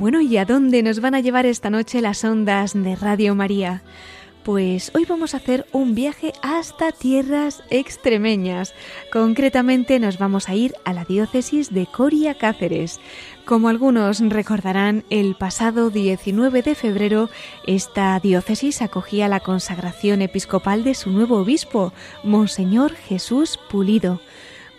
Bueno, ¿y a dónde nos van a llevar esta noche las ondas de Radio María? Pues hoy vamos a hacer un viaje hasta tierras extremeñas. Concretamente nos vamos a ir a la diócesis de Coria Cáceres. Como algunos recordarán, el pasado 19 de febrero esta diócesis acogía la consagración episcopal de su nuevo obispo, Monseñor Jesús Pulido.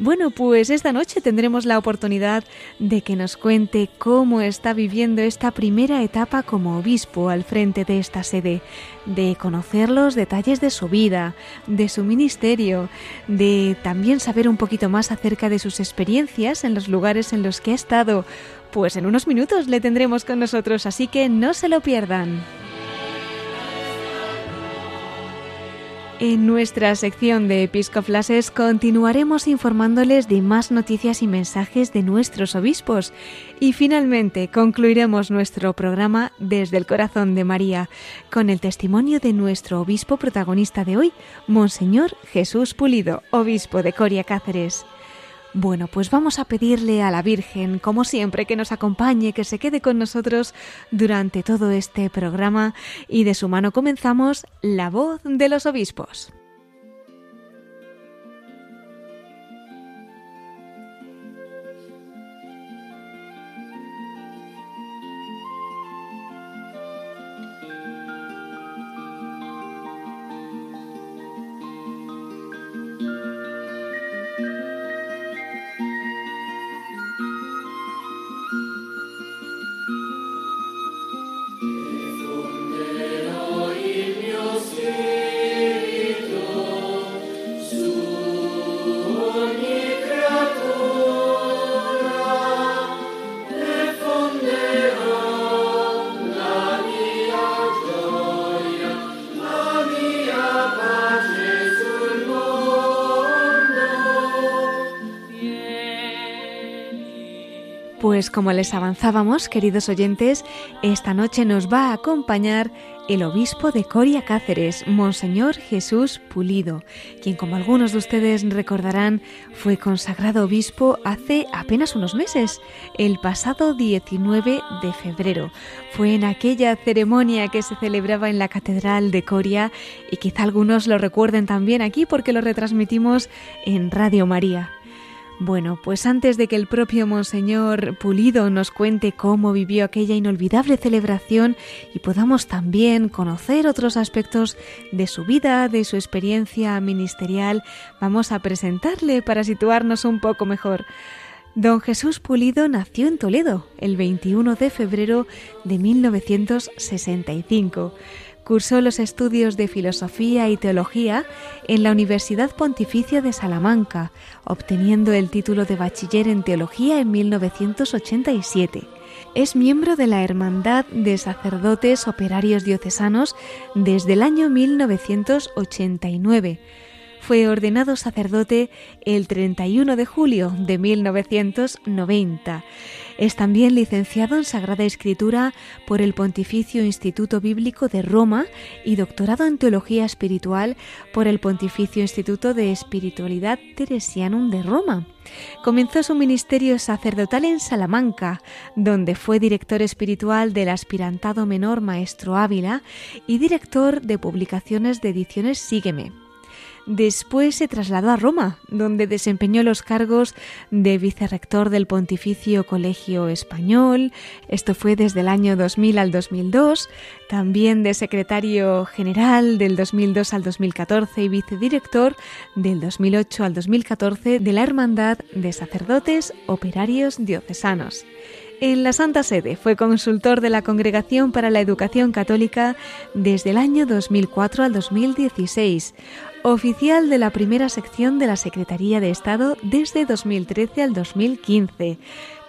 Bueno, pues esta noche tendremos la oportunidad de que nos cuente cómo está viviendo esta primera etapa como obispo al frente de esta sede, de conocer los detalles de su vida, de su ministerio, de también saber un poquito más acerca de sus experiencias en los lugares en los que ha estado. Pues en unos minutos le tendremos con nosotros, así que no se lo pierdan. En nuestra sección de Episcoflases continuaremos informándoles de más noticias y mensajes de nuestros obispos y finalmente concluiremos nuestro programa desde el corazón de María con el testimonio de nuestro obispo protagonista de hoy, Monseñor Jesús Pulido, obispo de Coria Cáceres. Bueno, pues vamos a pedirle a la Virgen, como siempre, que nos acompañe, que se quede con nosotros durante todo este programa y de su mano comenzamos La voz de los obispos. Pues como les avanzábamos, queridos oyentes, esta noche nos va a acompañar el obispo de Coria Cáceres, Monseñor Jesús Pulido, quien como algunos de ustedes recordarán fue consagrado obispo hace apenas unos meses, el pasado 19 de febrero. Fue en aquella ceremonia que se celebraba en la Catedral de Coria y quizá algunos lo recuerden también aquí porque lo retransmitimos en Radio María. Bueno, pues antes de que el propio Monseñor Pulido nos cuente cómo vivió aquella inolvidable celebración y podamos también conocer otros aspectos de su vida, de su experiencia ministerial, vamos a presentarle para situarnos un poco mejor. Don Jesús Pulido nació en Toledo el 21 de febrero de 1965. Cursó los estudios de Filosofía y Teología en la Universidad Pontificia de Salamanca, obteniendo el título de bachiller en Teología en 1987. Es miembro de la Hermandad de Sacerdotes Operarios Diocesanos desde el año 1989 fue ordenado sacerdote el 31 de julio de 1990. Es también licenciado en Sagrada Escritura por el Pontificio Instituto Bíblico de Roma y doctorado en Teología Espiritual por el Pontificio Instituto de Espiritualidad Teresianum de Roma. Comenzó su ministerio sacerdotal en Salamanca, donde fue director espiritual del aspirantado menor Maestro Ávila y director de publicaciones de ediciones Sígueme. Después se trasladó a Roma, donde desempeñó los cargos de vicerrector del Pontificio Colegio Español, esto fue desde el año 2000 al 2002, también de secretario general del 2002 al 2014 y vicedirector del 2008 al 2014 de la Hermandad de Sacerdotes Operarios Diocesanos. En la Santa Sede fue consultor de la Congregación para la Educación Católica desde el año 2004 al 2016, oficial de la primera sección de la Secretaría de Estado desde 2013 al 2015.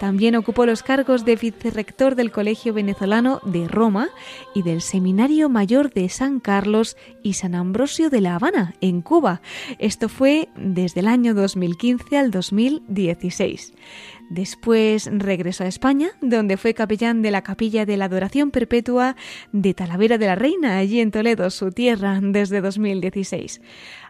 También ocupó los cargos de vicerrector del Colegio Venezolano de Roma y del Seminario Mayor de San Carlos y San Ambrosio de La Habana, en Cuba. Esto fue desde el año 2015 al 2016. Después regresó a España, donde fue capellán de la Capilla de la Adoración Perpetua de Talavera de la Reina, allí en Toledo, su tierra, desde 2016.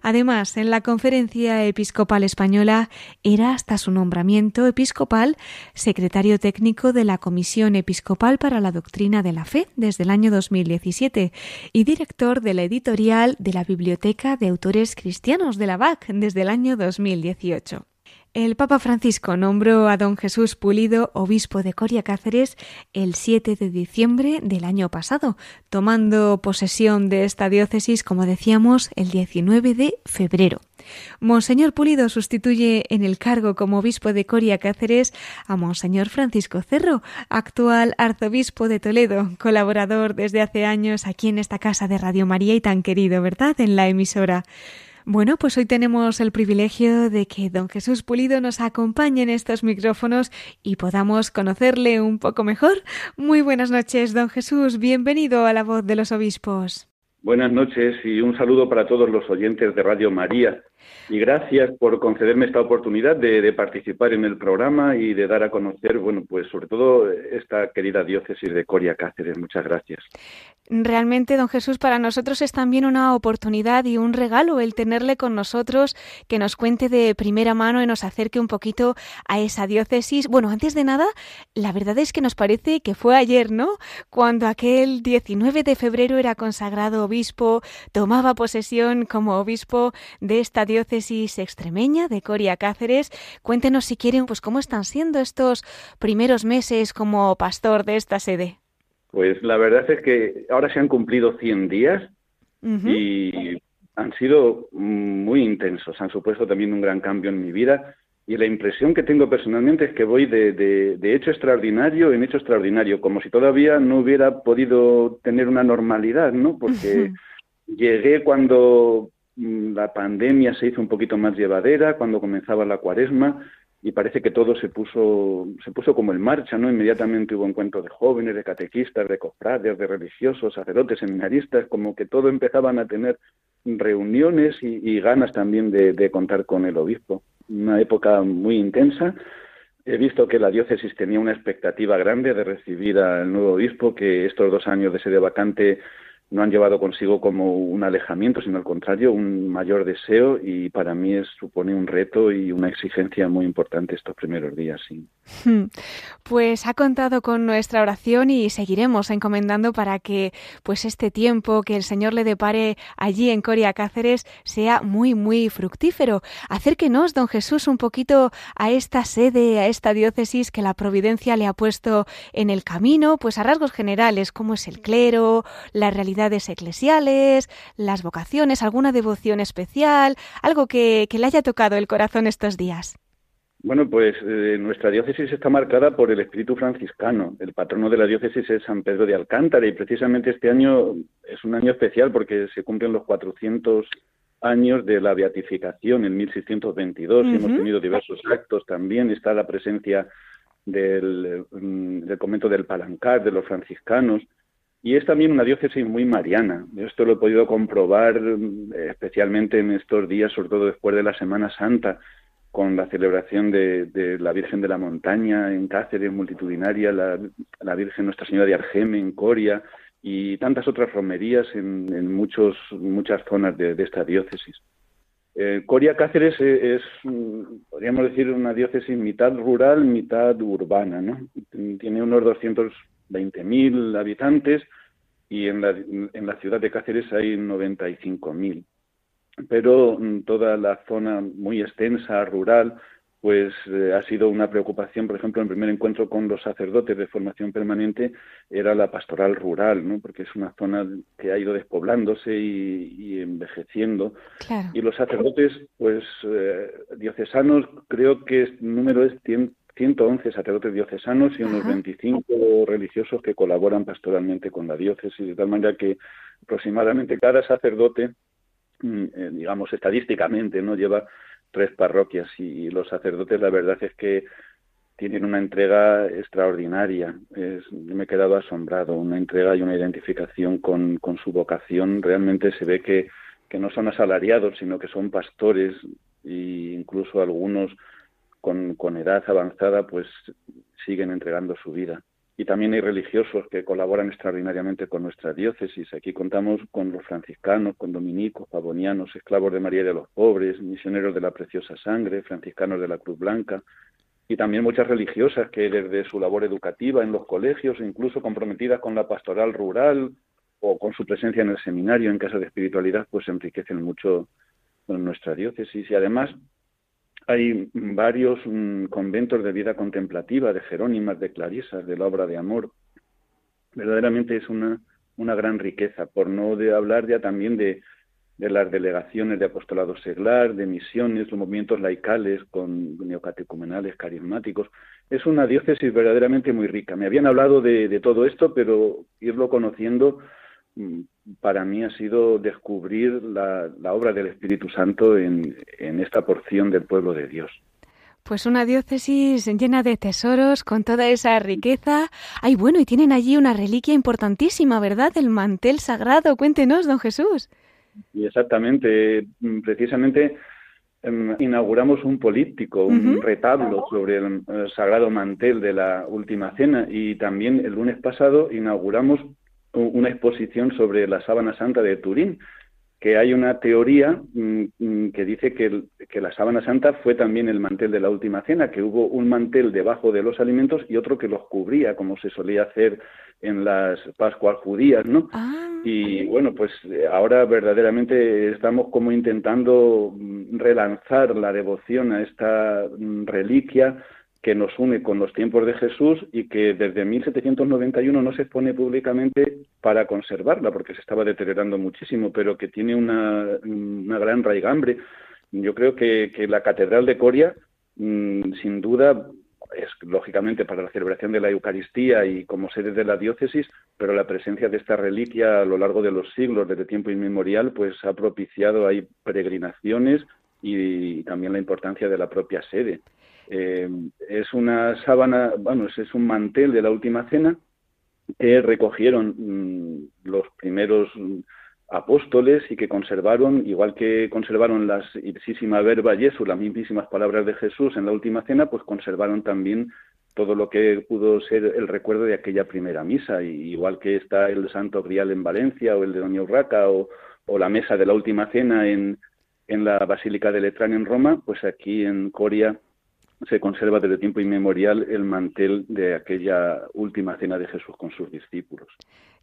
Además, en la Conferencia Episcopal Española era hasta su nombramiento episcopal secretario técnico de la Comisión Episcopal para la Doctrina de la Fe desde el año 2017 y director de la editorial de la Biblioteca de Autores Cristianos de la BAC desde el año 2018. El Papa Francisco nombró a don Jesús Pulido obispo de Coria Cáceres el 7 de diciembre del año pasado, tomando posesión de esta diócesis, como decíamos, el 19 de febrero. Monseñor Pulido sustituye en el cargo como obispo de Coria Cáceres a Monseñor Francisco Cerro, actual arzobispo de Toledo, colaborador desde hace años aquí en esta casa de Radio María y tan querido, ¿verdad?, en la emisora. Bueno, pues hoy tenemos el privilegio de que don Jesús Pulido nos acompañe en estos micrófonos y podamos conocerle un poco mejor. Muy buenas noches, don Jesús. Bienvenido a la voz de los obispos. Buenas noches y un saludo para todos los oyentes de Radio María. Y gracias por concederme esta oportunidad de, participar en el programa y de dar a conocer, bueno, pues sobre todo esta querida diócesis de Coria Cáceres. Muchas gracias. Realmente, don Jesús, para nosotros es también una oportunidad y un regalo el tenerle con nosotros, que nos cuente de primera mano y nos acerque un poquito a esa diócesis. Bueno, antes de nada, la verdad es que nos parece que fue ayer, ¿no? Cuando aquel 19 de febrero era consagrado obispo, tomaba posesión como obispo de esta diócesis extremeña de Coria Cáceres. Cuéntenos si quieren, pues cómo están siendo estos primeros meses como pastor de esta sede. Pues la verdad es que ahora se han cumplido 100 días y han sido muy intensos, han supuesto también un gran cambio en mi vida. Y la impresión que tengo personalmente es que voy de, de, hecho extraordinario en hecho extraordinario, como si todavía no hubiera podido tener una normalidad, ¿no? Porque llegué cuando mm, la pandemia se hizo un poquito más llevadera, cuando comenzaba la cuaresma, y parece que todo se puso, se puso como en marcha, ¿no? Inmediatamente hubo encuentros de jóvenes, de catequistas, de cofrades, de religiosos, sacerdotes, seminaristas, como que todo empezaban a tener reuniones y, ganas también de, contar con el obispo. Una época muy intensa. He visto que la diócesis tenía una expectativa grande de recibir al nuevo obispo, que estos dos años de sede vacante no han llevado consigo como un alejamiento, sino al contrario, un mayor deseo y para mí es, supone un reto y una exigencia muy importante estos primeros días. Sí. Pues ha contado con nuestra oración y seguiremos encomendando para que pues este tiempo que el Señor le depare allí en Coria Cáceres sea muy muy fructífero. Acérquenos, don Jesús, un poquito a esta sede, a esta diócesis que la providencia le ha puesto en el camino, pues a rasgos generales, cómo es el clero, la realidad eclesiales, las vocaciones, alguna devoción especial, algo que, le haya tocado el corazón estos días. Bueno, pues eh, nuestra diócesis está marcada por el espíritu franciscano. El patrono de la diócesis es San Pedro de Alcántara y precisamente este año es un año especial porque se cumplen los 400 años de la beatificación en 1622 y hemos tenido diversos actos también. Está la presencia del, mm, del convento del Palancar, de los franciscanos. Y es también una diócesis muy mariana. Esto lo he podido comprobar mm, especialmente en estos días, sobre todo después de la Semana Santa, con la celebración de, la Virgen de la Montaña en Cáceres, multitudinaria, la, Virgen Nuestra Señora de Argeme en Coria y tantas otras romerías en, muchos, muchas zonas de, esta diócesis. Eh, Coria Cáceres e, es, mm, podríamos decir, una diócesis mitad rural, mitad urbana. ¿no? Tiene unos 200 20.000 habitantes y en la, en la ciudad de Cáceres hay 95.000. pero mm, toda la zona muy extensa, rural, pues eh, ha sido una preocupación, por ejemplo, en el primer encuentro con los sacerdotes de formación permanente era la pastoral rural, ¿no? porque es una zona que ha ido despoblándose y, envejeciendo. Y los sacerdotes, pues eh, diocesanos, creo que el número es 111 sacerdotes diocesanos y unos 25 religiosos que colaboran pastoralmente con la diócesis, de tal manera que aproximadamente cada sacerdote, digamos estadísticamente, no lleva tres parroquias y, los sacerdotes la verdad es que tienen una entrega extraordinaria. me he quedado asombrado, una entrega y una identificación con, su vocación. Realmente se ve que, que, no son asalariados, sino que son pastores e incluso algunos con, con edad avanzada pues siguen entregando su vida y también hay religiosos que colaboran extraordinariamente con nuestra diócesis. Aquí contamos con los franciscanos, con dominicos, pavonianos, esclavos de María de los Pobres, misioneros de la Preciosa Sangre, franciscanos de la Cruz Blanca y también muchas religiosas que desde su labor educativa en los colegios, incluso comprometidas con la pastoral rural o con su presencia en el seminario en casa de espiritualidad, pues enriquecen mucho nuestra diócesis y además hay varios mm, conventos de vida contemplativa, de Jerónimas, de Clarisas, de la obra de amor. Verdaderamente es una, una gran riqueza, por no de hablar ya también de, de las delegaciones de apostolado seglar, de misiones, los movimientos laicales con neocatecumenales, carismáticos. Es una diócesis verdaderamente muy rica. Me habían hablado de, de todo esto, pero irlo conociendo mm, para mí ha sido descubrir la, obra del Espíritu Santo en, esta porción del pueblo de Dios. Pues una diócesis llena de tesoros, con toda esa riqueza. Ay, bueno, y tienen allí una reliquia importantísima, ¿verdad? El mantel sagrado. Cuéntenos, don Jesús. Y exactamente, precisamente em, inauguramos un políptico, un retablo sobre el, sagrado mantel de la última cena y también el lunes pasado inauguramos una exposición sobre la sábana santa de Turín, que hay una teoría mm, mm, que dice que, que, la sábana santa fue también el mantel de la última cena, que hubo un mantel debajo de los alimentos y otro que los cubría, como se solía hacer en las Pascuas judías, ¿no? Ah. Y bueno, pues eh, ahora verdaderamente estamos como intentando mm, relanzar la devoción a esta reliquia que nos une con los tiempos de Jesús y que desde 1791 no se expone públicamente para conservarla, porque se estaba deteriorando muchísimo, pero que tiene una, gran raigambre. Yo creo que, la Catedral de Coria, mm, sin duda, es lógicamente para la celebración de la Eucaristía y como sede de la diócesis, pero la presencia de esta reliquia a lo largo de los siglos, desde tiempo inmemorial, pues ha propiciado ahí peregrinaciones y también la importancia de la propia sede. Eh, es una sábana, bueno, es un mantel de la última cena que recogieron mm, los primeros apóstoles y que conservaron, igual que conservaron las ipsísima verba Jesús, las mismísimas palabras de Jesús en la última cena, pues conservaron también todo lo que pudo ser el recuerdo de aquella primera misa, y igual que está el Santo Grial en Valencia o el de Doña Urraca o, o la mesa de la última cena en, en la Basílica de Letrán en Roma, pues aquí en Coria se conserva desde tiempo inmemorial el mantel de aquella última cena de Jesús con sus discípulos.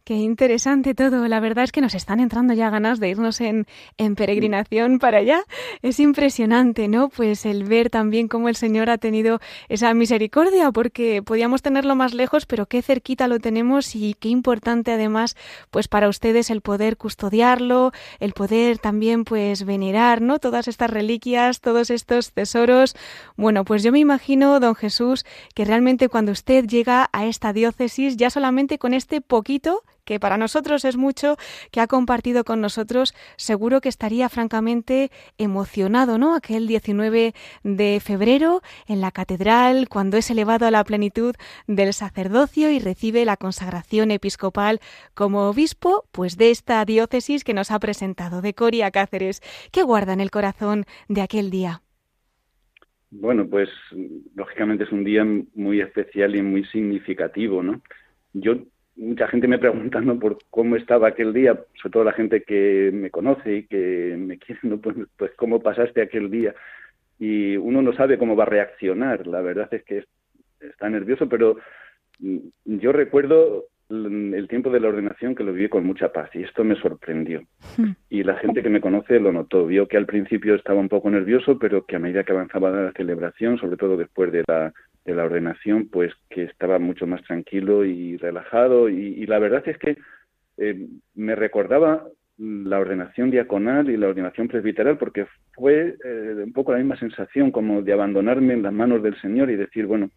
Qué interesante todo. La verdad es que nos están entrando ya ganas de irnos en, en, peregrinación para allá. Es impresionante, ¿no? Pues el ver también cómo el Señor ha tenido esa misericordia, porque podíamos tenerlo más lejos, pero qué cerquita lo tenemos y qué importante además, pues para ustedes el poder custodiarlo, el poder también pues venerar, ¿no? Todas estas reliquias, todos estos tesoros. Bueno, pues yo me imagino, don Jesús, que realmente cuando usted llega a esta diócesis, ya solamente con este poquito que para nosotros es mucho, que ha compartido con nosotros, seguro que estaría francamente emocionado, ¿no? Aquel 19 de febrero en la catedral, cuando es elevado a la plenitud del sacerdocio y recibe la consagración episcopal como obispo, pues de esta diócesis que nos ha presentado, de Coria Cáceres. ¿Qué guarda en el corazón de aquel día? Bueno, pues lógicamente es un día muy especial y muy significativo, ¿no? Yo mucha gente me preguntando por cómo estaba aquel día, sobre todo la gente que me conoce y que me quiere, pues, pues, cómo pasaste aquel día. Y uno no sabe cómo va a reaccionar. La verdad es que está nervioso, pero mm, yo recuerdo el tiempo de la ordenación que lo viví con mucha paz y esto me sorprendió. Hmm. Y la gente que me conoce lo notó, vio que al principio estaba un poco nervioso, pero que a medida que avanzaba la celebración, sobre todo después de la, de la ordenación, pues que estaba mucho más tranquilo y relajado. Y, la verdad es que eh, me recordaba la ordenación diaconal y la ordenación presbiteral porque fue eh, un poco la misma sensación como de abandonarme en las manos del Señor y decir, bueno,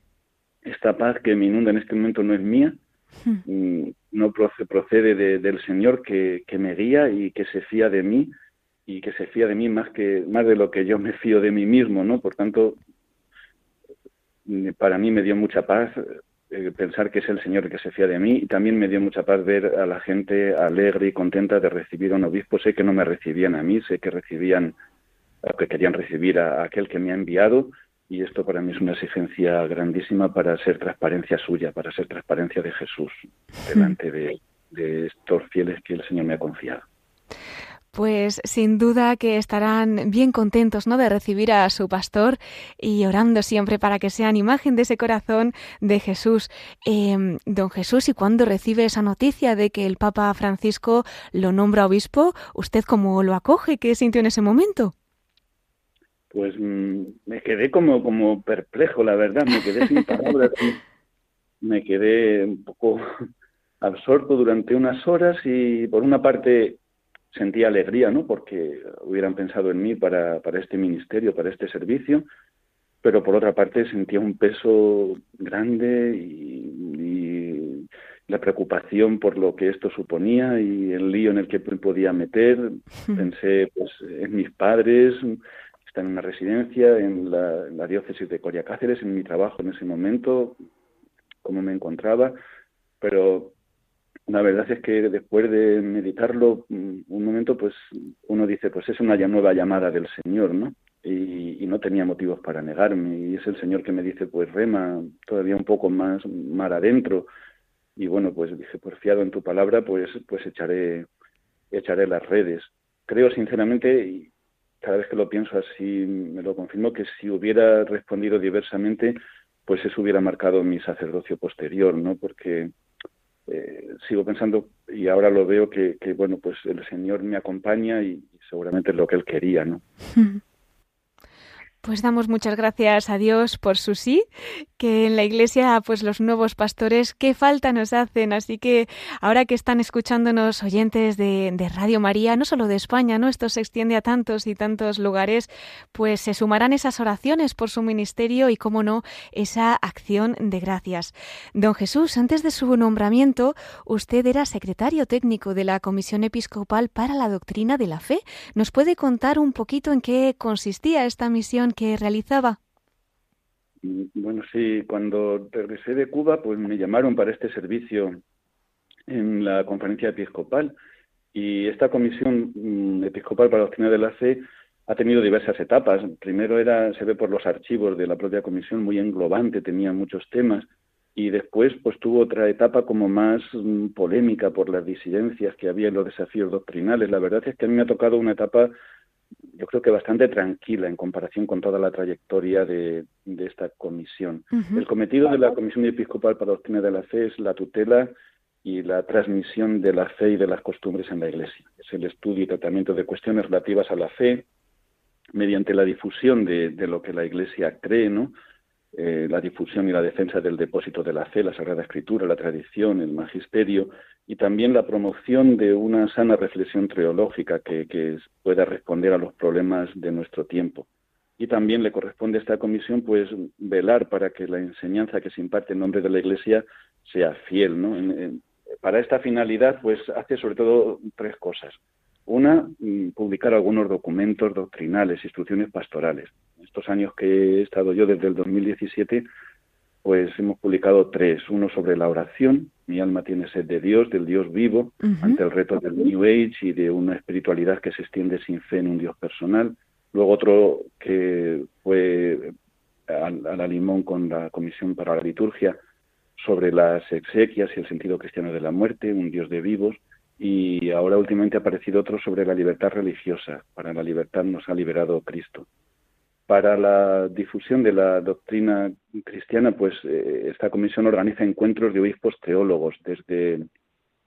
esta paz que me inunda en este momento no es mía, hmm. mm, no procede del Señor que, que, me guía y que se fía de mí y que se fía de mí más que más de lo que yo me fío de mí mismo, ¿no? Por tanto, para mí me dio mucha paz eh, pensar que es el Señor el que se fía de mí y también me dio mucha paz ver a la gente alegre y contenta de recibir a un obispo. Sé que no me recibían a mí, sé que recibían, que querían recibir a aquel que me ha enviado y esto para mí es una exigencia grandísima para ser transparencia suya, para ser transparencia de Jesús delante de, de estos fieles que el Señor me ha confiado pues sin duda que estarán bien contentos ¿no? de recibir a su pastor y orando siempre para que sean imagen de ese corazón de Jesús. Em, don Jesús, y cuando recibe esa noticia de que el Papa Francisco lo nombra obispo, ¿usted cómo lo acoge? ¿Qué sintió en ese momento? Pues mm, me quedé como, como perplejo, la verdad, me quedé sin palabras, me quedé un poco absorto durante unas horas y por una parte sentía alegría, ¿no? Porque hubieran pensado en mí para, para este ministerio, para este servicio, pero por otra parte sentía un peso grande y, la preocupación por lo que esto suponía y el lío en el que podía meter. Pensé pues, en mis padres, están en una residencia, en la, en la diócesis de Coria Cáceres, en mi trabajo en ese momento, cómo me encontraba, pero la verdad es que después de meditarlo mm, un momento, pues uno dice, pues es una nueva llamada del Señor, ¿no? Y, no tenía motivos para negarme. Y es el Señor que me dice, pues rema todavía un poco más mar adentro. Y bueno, pues dije, pues fiado en tu palabra, pues, pues echaré, echaré las redes. Creo sinceramente, y cada vez que lo pienso así me lo confirmo, que si hubiera respondido diversamente, pues eso hubiera marcado mi sacerdocio posterior, ¿no? Porque eh, sigo pensando y ahora lo veo que, que, bueno pues el Señor me acompaña y, seguramente es lo que él quería no Pues damos muchas gracias a Dios por su sí, que en la iglesia, pues los nuevos pastores, qué falta nos hacen. Así que ahora que están escuchándonos oyentes de, Radio María, no solo de España, ¿no? Esto se extiende a tantos y tantos lugares, pues se sumarán esas oraciones por su ministerio y, cómo no, esa acción de gracias. Don Jesús, antes de su nombramiento, usted era secretario técnico de la Comisión Episcopal para la Doctrina de la Fe. ¿Nos puede contar un poquito en qué consistía esta misión que realizaba? Bueno, sí, cuando regresé de Cuba, pues me llamaron para este servicio en la conferencia episcopal y esta comisión mm, episcopal para la doctrina de la fe ha tenido diversas etapas. Primero era, se ve por los archivos de la propia comisión, muy englobante, tenía muchos temas y después pues tuvo otra etapa como más mm, polémica por las disidencias que había en los desafíos doctrinales. La verdad es que a mí me ha tocado una etapa yo creo que bastante tranquila en comparación con toda la trayectoria de, esta comisión. El cometido de la Comisión Episcopal para la Doctrina de la Fe es la tutela y la transmisión de la fe y de las costumbres en la Iglesia. Es el estudio y tratamiento de cuestiones relativas a la fe mediante la difusión de, de lo que la Iglesia cree, ¿no? Eh, la difusión y la defensa del depósito de la fe, la Sagrada Escritura, la tradición, el magisterio y también la promoción de una sana reflexión teológica que, pueda responder a los problemas de nuestro tiempo. Y también le corresponde a esta comisión pues velar para que la enseñanza que se imparte en nombre de la Iglesia sea fiel. ¿no? para esta finalidad pues hace sobre todo tres cosas. Una, mm, publicar algunos documentos doctrinales, instrucciones pastorales estos años que he estado yo desde el 2017, pues hemos publicado tres. Uno sobre la oración, mi alma tiene sed de Dios, del Dios vivo, ante el reto del New Age y de una espiritualidad que se extiende sin fe en un Dios personal. Luego otro que fue a, la limón con la Comisión para la Liturgia sobre las exequias y el sentido cristiano de la muerte, un Dios de vivos. Y ahora últimamente ha aparecido otro sobre la libertad religiosa. Para la libertad nos ha liberado Cristo. Para la difusión de la doctrina cristiana, pues eh, esta comisión organiza encuentros de obispos teólogos desde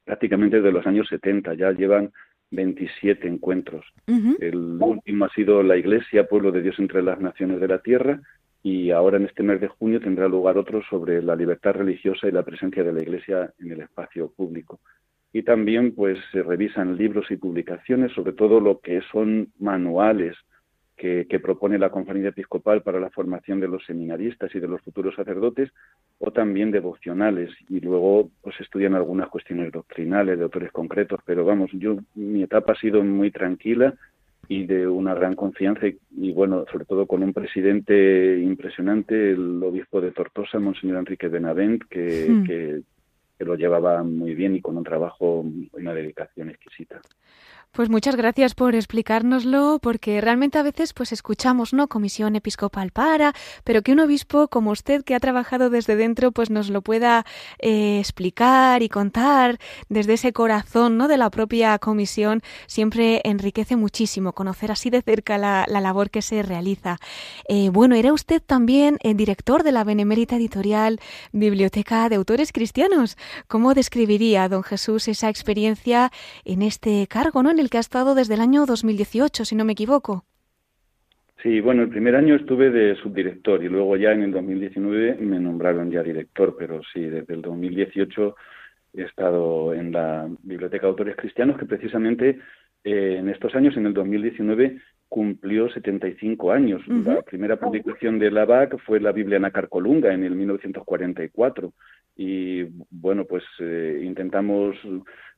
prácticamente desde los años 70. Ya llevan 27 encuentros. El último ha sido la Iglesia, Pueblo de Dios entre las Naciones de la Tierra, y ahora en este mes de junio tendrá lugar otro sobre la libertad religiosa y la presencia de la Iglesia en el espacio público. Y también pues se revisan libros y publicaciones, sobre todo lo que son manuales que, propone la Conferencia Episcopal para la formación de los seminaristas y de los futuros sacerdotes, o también devocionales. Y luego pues estudian algunas cuestiones doctrinales de autores concretos. Pero vamos, yo mi etapa ha sido muy tranquila y de una gran confianza y, bueno, sobre todo con un presidente impresionante, el obispo de Tortosa, Monseñor Enrique Benavent, que, hmm. que, que lo llevaba muy bien y con un trabajo y una dedicación exquisita. Pues muchas gracias por explicárnoslo, porque realmente a veces pues escuchamos, ¿no? Comisión episcopal para, pero que un obispo como usted que ha trabajado desde dentro pues nos lo pueda eh, explicar y contar desde ese corazón, ¿no? De la propia comisión siempre enriquece muchísimo conocer así de cerca la, labor que se realiza. Eh, bueno, era usted también el director de la Benemérita Editorial Biblioteca de Autores Cristianos. ¿Cómo describiría, don Jesús, esa experiencia en este cargo, ¿no? Que ha estado desde el año 2018, si no me equivoco. Sí, bueno, el primer año estuve de subdirector y luego ya en el 2019 me nombraron ya director, pero sí, desde el 2018 he estado en la Biblioteca de Autores Cristianos, que precisamente eh, en estos años, en el 2019, cumplió 75 años. La primera publicación de la BAC fue la Biblia Nacarcolunga en el 1944 y bueno, pues eh, intentamos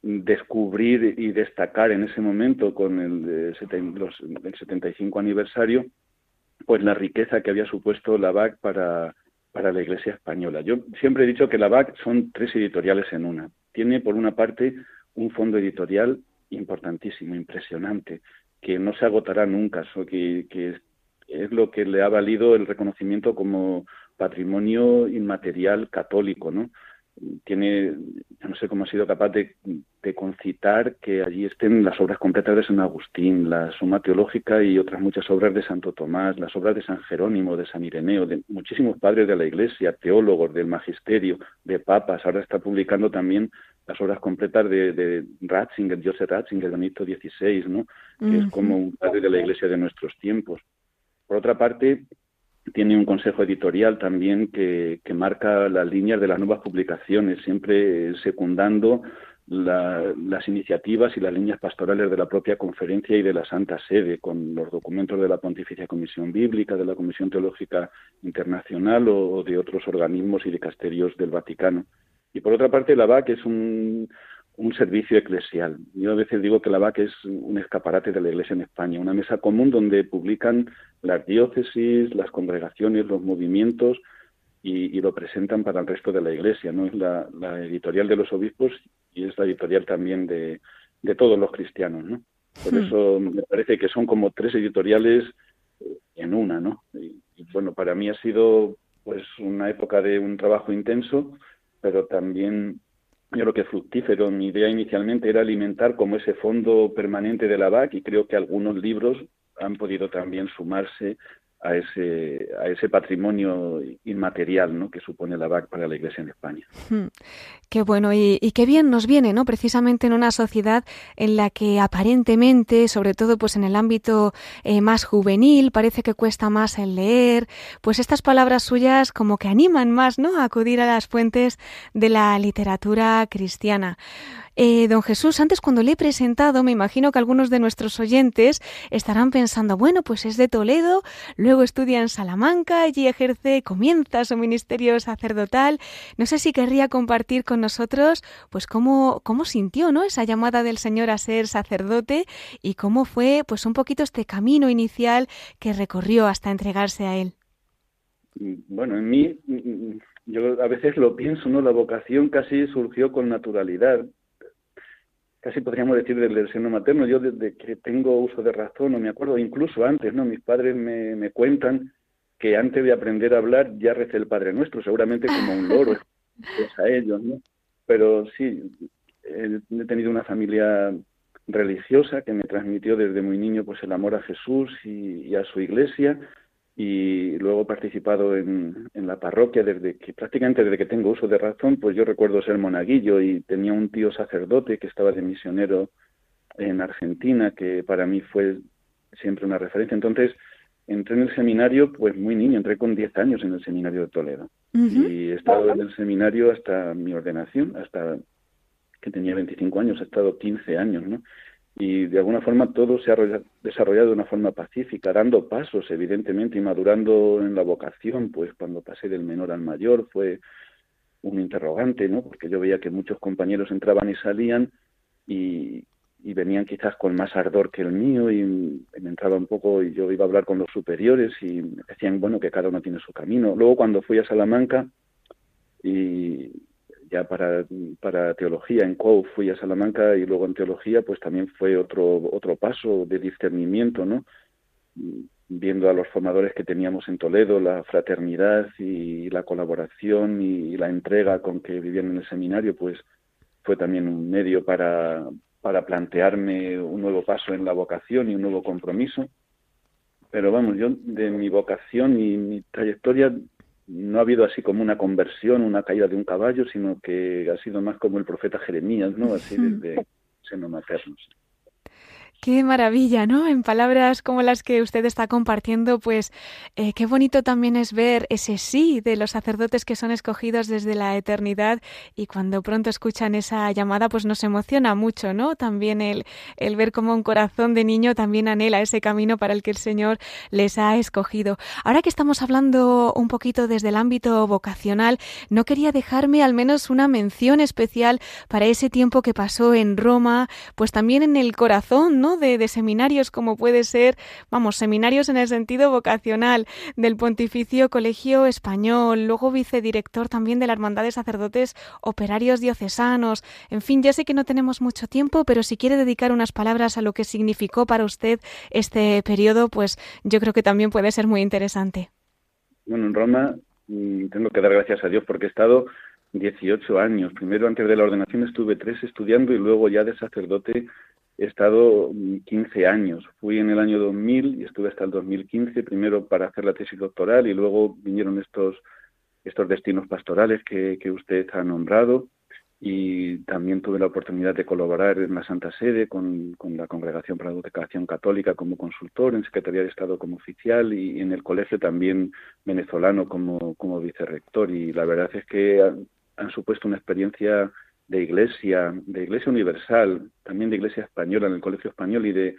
descubrir y destacar en ese momento con el, el 75 aniversario pues la riqueza que había supuesto la BAC para, para la Iglesia española. Yo siempre he dicho que la BAC son tres editoriales en una. Tiene por una parte un fondo editorial importantísimo, impresionante, que no se agotará nunca, que, que es lo que le ha valido el reconocimiento como patrimonio inmaterial católico, ¿no? Tiene, no sé cómo ha sido capaz de, concitar que allí estén las obras completas de San Agustín, la Suma Teológica y otras muchas obras de Santo Tomás, las obras de San Jerónimo, de San Ireneo, de muchísimos padres de la Iglesia, teólogos del magisterio, de papas. Ahora está publicando también las obras completas de, Ratzinger, Joseph Ratzinger, Benito XVI, ¿no? que es como un padre de la Iglesia de nuestros tiempos. Por otra parte, tiene un consejo editorial también que, marca las líneas de las nuevas publicaciones, siempre secundando las iniciativas y las líneas pastorales de la propia conferencia y de la Santa Sede, con los documentos de la Pontificia Comisión Bíblica, de la Comisión Teológica Internacional o, de otros organismos y dicasterios del Vaticano. Y por otra parte, la BAC es un, un servicio eclesial. Yo a veces digo que la BAC es un escaparate de la Iglesia en España, una mesa común donde publican las diócesis, las congregaciones, los movimientos y, lo presentan para el resto de la Iglesia. No es la, editorial de los obispos y es la editorial también de, todos los cristianos. ¿no? Por hmm. eso me parece que son como tres editoriales en una. ¿no? Y, y bueno, para mí ha sido pues una época de un trabajo intenso, pero también yo creo que fructífero. Mi idea inicialmente era alimentar como ese fondo permanente de la BAC y creo que algunos libros han podido también sumarse a ese, a ese patrimonio inmaterial ¿no? que supone la BAC para la Iglesia en España. Hmm. Qué bueno y, qué bien nos viene, ¿no? Precisamente en una sociedad en la que aparentemente, sobre todo pues en el ámbito eh, más juvenil, parece que cuesta más el leer, pues estas palabras suyas como que animan más, ¿no? A acudir a las fuentes de la literatura cristiana. Eh, don Jesús, antes cuando le he presentado, me imagino que algunos de nuestros oyentes estarán pensando, bueno, pues es de Toledo, luego estudia en Salamanca, allí ejerce, comienza su ministerio sacerdotal. No sé si querría compartir con nosotros, pues cómo, cómo sintió, ¿no? Esa llamada del Señor a ser sacerdote y cómo fue, pues un poquito este camino inicial que recorrió hasta entregarse a él. Bueno, en mí, yo a veces lo pienso, ¿no? La vocación casi surgió con naturalidad casi podríamos decir desde el seno materno. Yo desde que tengo uso de razón, no me acuerdo, incluso antes, ¿no? Mis padres me, me cuentan que antes de aprender a hablar ya recé el Padre Nuestro, seguramente como un loro, pues a ellos, ¿no? Pero sí, he tenido una familia religiosa que me transmitió desde muy niño pues el amor a Jesús y, a su iglesia y luego he participado en, en, la parroquia desde que prácticamente desde que tengo uso de razón, pues yo recuerdo ser monaguillo y tenía un tío sacerdote que estaba de misionero en Argentina, que para mí fue siempre una referencia. Entonces, entré en el seminario pues muy niño, entré con 10 años en el seminario de Toledo y he estado en el seminario hasta mi ordenación, hasta que tenía 25 años, he estado 15 años, ¿no? Y de alguna forma todo se ha desarrollado de una forma pacífica, dando pasos, evidentemente, y madurando en la vocación, pues cuando pasé del menor al mayor fue un interrogante, ¿no? Porque yo veía que muchos compañeros entraban y salían y, venían quizás con más ardor que el mío y me entraba un poco y yo iba a hablar con los superiores y decían, bueno, que cada uno tiene su camino. Luego cuando fui a Salamanca y ya para, para teología en COU fui a Salamanca y luego en teología pues también fue otro, otro paso de discernimiento, ¿no? Viendo a los formadores que teníamos en Toledo, la fraternidad y la colaboración y la entrega con que vivían en el seminario, pues fue también un medio para, para plantearme un nuevo paso en la vocación y un nuevo compromiso. Pero vamos, yo de mi vocación y mi trayectoria no ha habido así como una conversión, una caída de un caballo, sino que ha sido más como el profeta Jeremías, ¿no? Así desde seno materno. Qué maravilla, ¿no? En palabras como las que usted está compartiendo, pues eh, qué bonito también es ver ese sí de los sacerdotes que son escogidos desde la eternidad y cuando pronto escuchan esa llamada, pues nos emociona mucho, ¿no? También el, el ver cómo un corazón de niño también anhela ese camino para el que el Señor les ha escogido. Ahora que estamos hablando un poquito desde el ámbito vocacional, no quería dejarme al menos una mención especial para ese tiempo que pasó en Roma, pues también en el corazón, ¿no? De, seminarios como puede ser, vamos, seminarios en el sentido vocacional del Pontificio Colegio Español, luego vicedirector también de la Hermandad de Sacerdotes Operarios Diocesanos. En fin, ya sé que no tenemos mucho tiempo, pero si quiere dedicar unas palabras a lo que significó para usted este periodo, pues yo creo que también puede ser muy interesante. Bueno, en Roma mm, tengo que dar gracias a Dios porque he estado 18 años. Primero, antes de la ordenación, estuve tres estudiando y luego ya de sacerdote he estado 15 años. Fui en el año 2000 y estuve hasta el 2015, primero para hacer la tesis doctoral y luego vinieron estos, estos destinos pastorales que, usted ha nombrado y también tuve la oportunidad de colaborar en la Santa Sede con, con, la Congregación para la Educación Católica como consultor, en Secretaría de Estado como oficial y en el colegio también venezolano como, como vicerrector. Y la verdad es que han supuesto una experiencia de iglesia, de iglesia universal, también de iglesia española en el colegio español y de,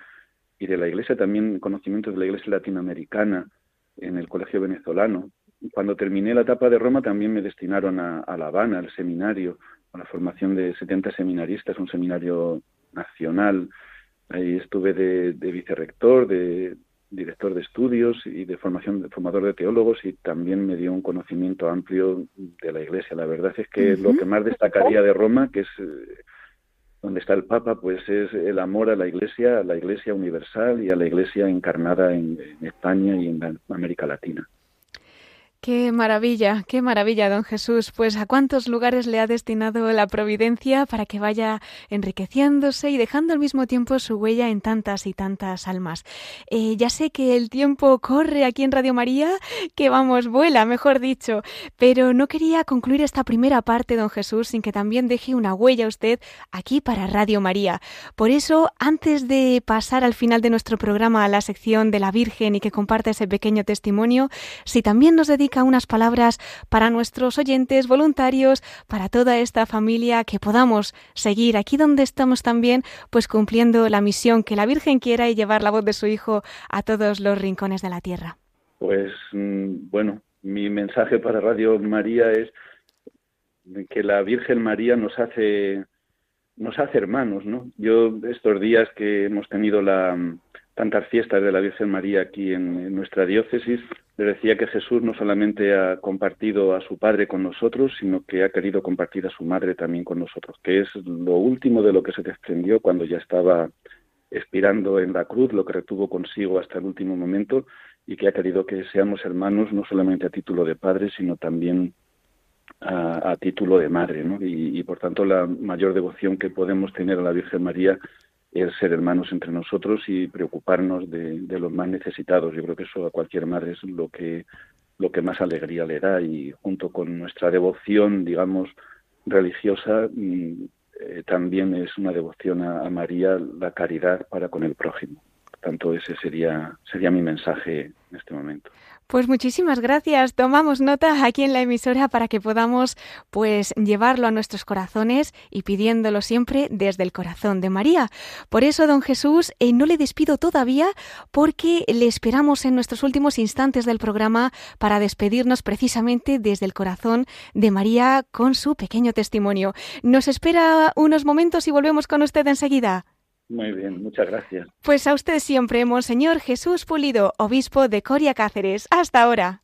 y de la iglesia también conocimientos de la iglesia latinoamericana en el colegio venezolano. Cuando terminé la etapa de Roma también me destinaron a, a La Habana, al seminario, a la formación de 70 seminaristas, un seminario nacional. Ahí estuve de, de vicerrector, de, director de estudios y de formación de formador de teólogos y también me dio un conocimiento amplio de la Iglesia. La verdad es que lo que más destacaría de Roma, que es eh, donde está el Papa, pues es el amor a la Iglesia, a la Iglesia universal y a la Iglesia encarnada en España y en América Latina. Qué maravilla, qué maravilla, don Jesús. Pues a cuántos lugares le ha destinado la providencia para que vaya enriqueciéndose y dejando al mismo tiempo su huella en tantas y tantas almas. Eh, ya sé que el tiempo corre aquí en Radio María, que vamos, vuela, mejor dicho, pero no quería concluir esta primera parte, don Jesús, sin que también deje una huella usted aquí para Radio María. Por eso, antes de pasar al final de nuestro programa a la sección de la Virgen y que comparta ese pequeño testimonio, si también nos dedica unas palabras para nuestros oyentes voluntarios, para toda esta familia, que podamos seguir aquí donde estamos también, pues cumpliendo la misión que la Virgen quiera y llevar la voz de su Hijo a todos los rincones de la tierra. Pues mm, bueno, mi mensaje para Radio María es que la Virgen María nos hace nos hace hermanos, ¿no? Yo estos días que hemos tenido la tantas fiestas de la Virgen María aquí en, nuestra diócesis, le decía que Jesús no solamente ha compartido a su Padre con nosotros, sino que ha querido compartir a su Madre también con nosotros, que es lo último de lo que se desprendió cuando ya estaba expirando en la cruz, lo que retuvo consigo hasta el último momento, y que ha querido que seamos hermanos no solamente a título de Padre, sino también a, título de Madre, ¿no? y por tanto la mayor devoción que podemos tener a la Virgen María el ser hermanos entre nosotros y preocuparnos de, los más necesitados. Yo creo que eso a cualquier madre es lo que, lo que más alegría le da y junto con nuestra devoción, digamos, religiosa, mm, eh, también es una devoción a, María la caridad para con el prójimo. Por tanto, ese sería, sería mi mensaje en este momento. Pues muchísimas gracias. Tomamos nota aquí en la emisora para que podamos pues llevarlo a nuestros corazones y pidiéndolo siempre desde el corazón de María. Por eso, don Jesús, eh, no le despido todavía porque le esperamos en nuestros últimos instantes del programa para despedirnos precisamente desde el corazón de María con su pequeño testimonio. Nos espera unos momentos y volvemos con usted enseguida. Muy bien, muchas gracias. Pues a usted siempre, Monseñor Jesús Pulido, obispo de Coria Cáceres. Hasta ahora.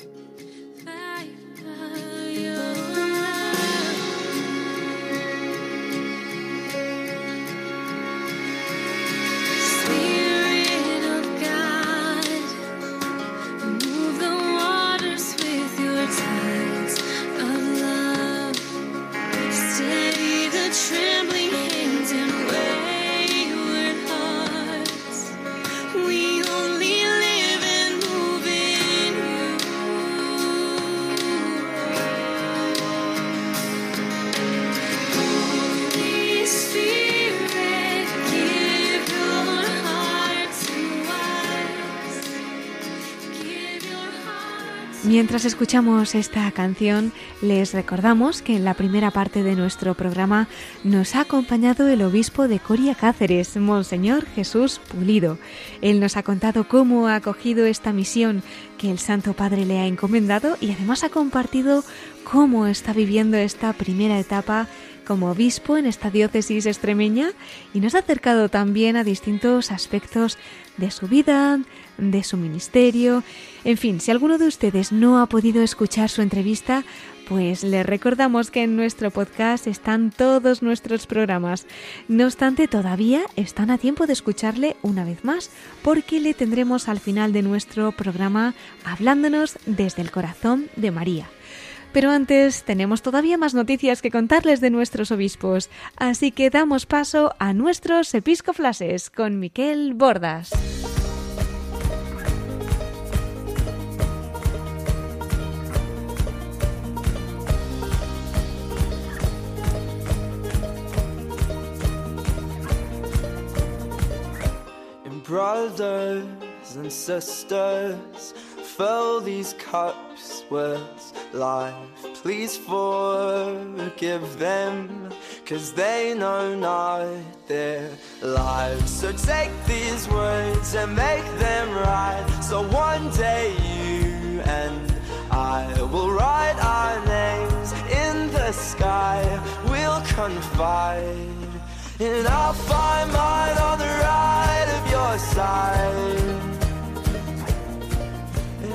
Mientras escuchamos esta canción, les recordamos que en la primera parte de nuestro programa nos ha acompañado el obispo de Coria Cáceres, Monseñor Jesús Pulido. Él nos ha contado cómo ha acogido esta misión que el Santo Padre le ha encomendado y además ha compartido cómo está viviendo esta primera etapa como obispo en esta diócesis extremeña y nos ha acercado también a distintos aspectos de su vida, de su ministerio. En fin, si alguno de ustedes no ha podido escuchar su entrevista, pues les recordamos que en nuestro podcast están todos nuestros programas. No obstante, todavía están a tiempo de escucharle una vez más, porque le tendremos al final de nuestro programa hablándonos desde el corazón de María. Pero antes tenemos todavía más noticias que contarles de nuestros obispos, así que damos paso a nuestros episcoflases con Miquel Bordas. Brothers and sisters, fill these cups with life. Please forgive them, cause they know not their lives. So take these words and make them right. So one day you and I will write our names in the sky. We'll confide,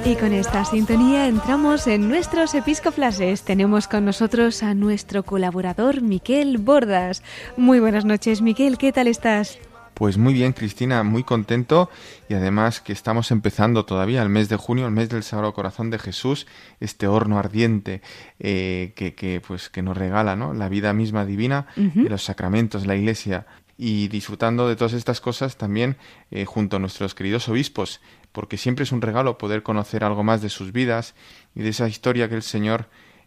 Y con esta sintonía entramos en nuestros episcoplases. Tenemos con nosotros a nuestro colaborador Miquel Bordas. Muy buenas noches, Miquel, ¿qué tal estás? Pues muy bien, Cristina, muy contento. Y además que estamos empezando todavía el mes de junio, el mes del Sagrado Corazón de Jesús, este horno ardiente eh, que, pues, que nos regala ¿no? la vida misma divina, de los sacramentos, la Iglesia. Y disfrutando de todas estas cosas también eh, junto a nuestros queridos obispos porque siempre es un regalo poder conocer algo más de sus vidas y de esa historia que el Señor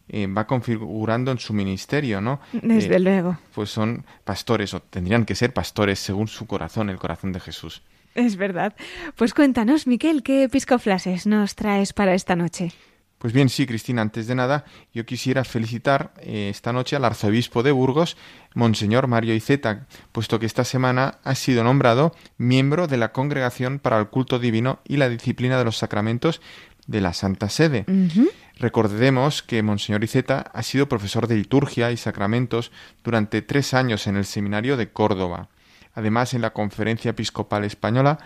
eh, va configurando en su ministerio, ¿no? Desde eh, luego. Pues son pastores, o tendrían que ser pastores según su corazón, el corazón de Jesús. Es verdad. Pues cuéntanos, Miquel, ¿qué episcoflases nos traes para esta noche? Pues bien, sí, Cristina, antes de nada, yo quisiera felicitar eh, esta noche al arzobispo de Burgos, Monseñor Mario Iceta, puesto que esta semana ha sido nombrado miembro de la Congregación para el Culto Divino y la Disciplina de los Sacramentos de la Santa Sede. Recordemos que Monseñor Iceta ha sido profesor de liturgia y sacramentos durante tres años en el Seminario de Córdoba. Además, en la Conferencia Episcopal Española